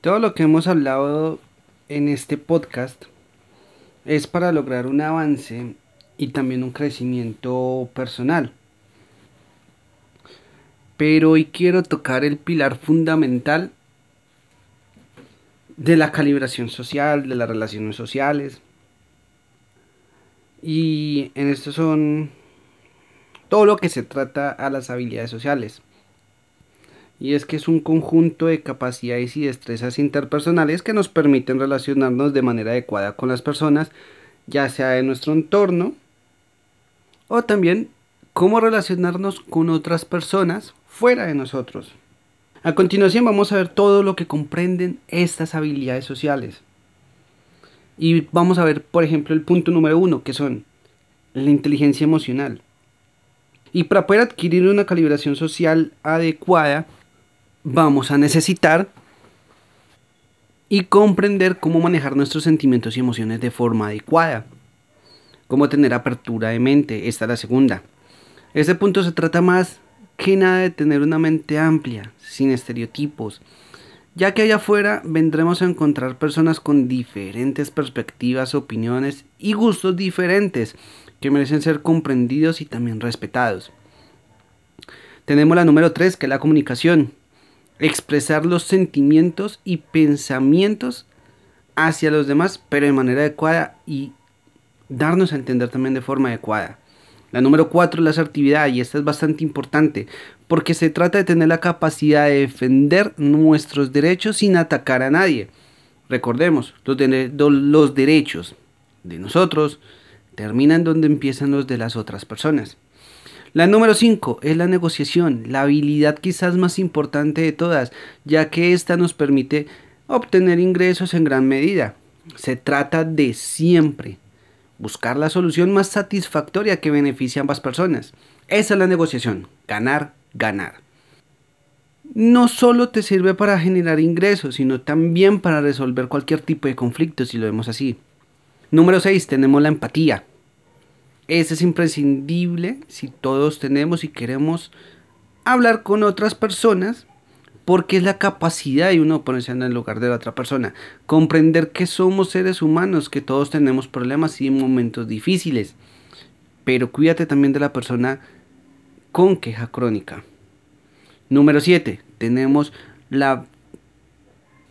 Todo lo que hemos hablado en este podcast es para lograr un avance y también un crecimiento personal. Pero hoy quiero tocar el pilar fundamental de la calibración social, de las relaciones sociales. Y en esto son todo lo que se trata a las habilidades sociales. Y es que es un conjunto de capacidades y destrezas interpersonales que nos permiten relacionarnos de manera adecuada con las personas, ya sea en nuestro entorno o también cómo relacionarnos con otras personas fuera de nosotros. A continuación vamos a ver todo lo que comprenden estas habilidades sociales. Y vamos a ver, por ejemplo, el punto número uno, que son la inteligencia emocional. Y para poder adquirir una calibración social adecuada, vamos a necesitar y comprender cómo manejar nuestros sentimientos y emociones de forma adecuada. Cómo tener apertura de mente. Esta es la segunda. Este punto se trata más que nada de tener una mente amplia, sin estereotipos, ya que allá afuera vendremos a encontrar personas con diferentes perspectivas, opiniones y gustos diferentes que merecen ser comprendidos y también respetados. Tenemos la número 3, que es la comunicación. Expresar los sentimientos y pensamientos hacia los demás, pero de manera adecuada y darnos a entender también de forma adecuada. La número 4 es la asertividad y esta es bastante importante porque se trata de tener la capacidad de defender nuestros derechos sin atacar a nadie. Recordemos, los derechos de nosotros terminan donde empiezan los de las otras personas. La número 5 es la negociación, la habilidad quizás más importante de todas, ya que esta nos permite obtener ingresos en gran medida. Se trata de siempre buscar la solución más satisfactoria que beneficie a ambas personas. Esa es la negociación, ganar, ganar. No solo te sirve para generar ingresos, sino también para resolver cualquier tipo de conflicto, si lo vemos así. Número 6, tenemos la empatía. Ese es imprescindible si todos tenemos y queremos hablar con otras personas porque es la capacidad de uno ponerse en el lugar de la otra persona, comprender que somos seres humanos, que todos tenemos problemas y momentos difíciles, pero cuídate también de la persona con queja crónica. Número 7, tenemos la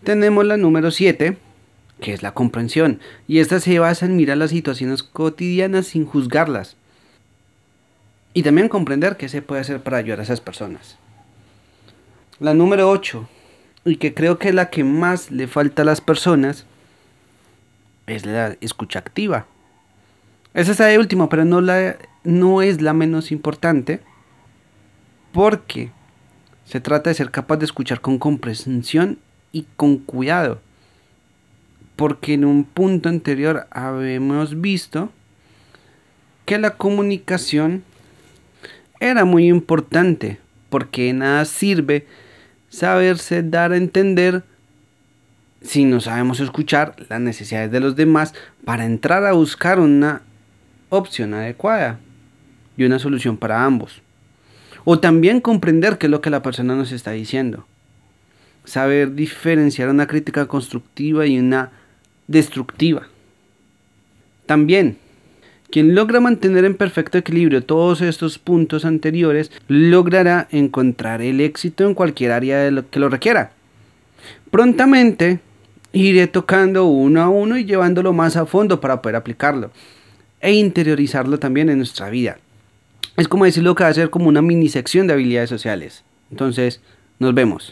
tenemos la número 7, que es la comprensión, y esta se basa en mirar las situaciones cotidianas sin juzgarlas. Y también comprender qué se puede hacer para ayudar a esas personas. La número 8, y que creo que es la que más le falta a las personas, es la escucha activa. Esa es la última, pero no, la, no es la menos importante, porque se trata de ser capaz de escuchar con comprensión y con cuidado. Porque en un punto anterior habíamos visto que la comunicación era muy importante, porque nada sirve saberse dar a entender si no sabemos escuchar las necesidades de los demás para entrar a buscar una opción adecuada y una solución para ambos. O también comprender qué es lo que la persona nos está diciendo. Saber diferenciar una crítica constructiva y una destructiva. También quien logra mantener en perfecto equilibrio todos estos puntos anteriores logrará encontrar el éxito en cualquier área de lo que lo requiera. Prontamente iré tocando uno a uno y llevándolo más a fondo para poder aplicarlo e interiorizarlo también en nuestra vida. Es como decirlo que va a ser como una mini sección de habilidades sociales. Entonces, nos vemos.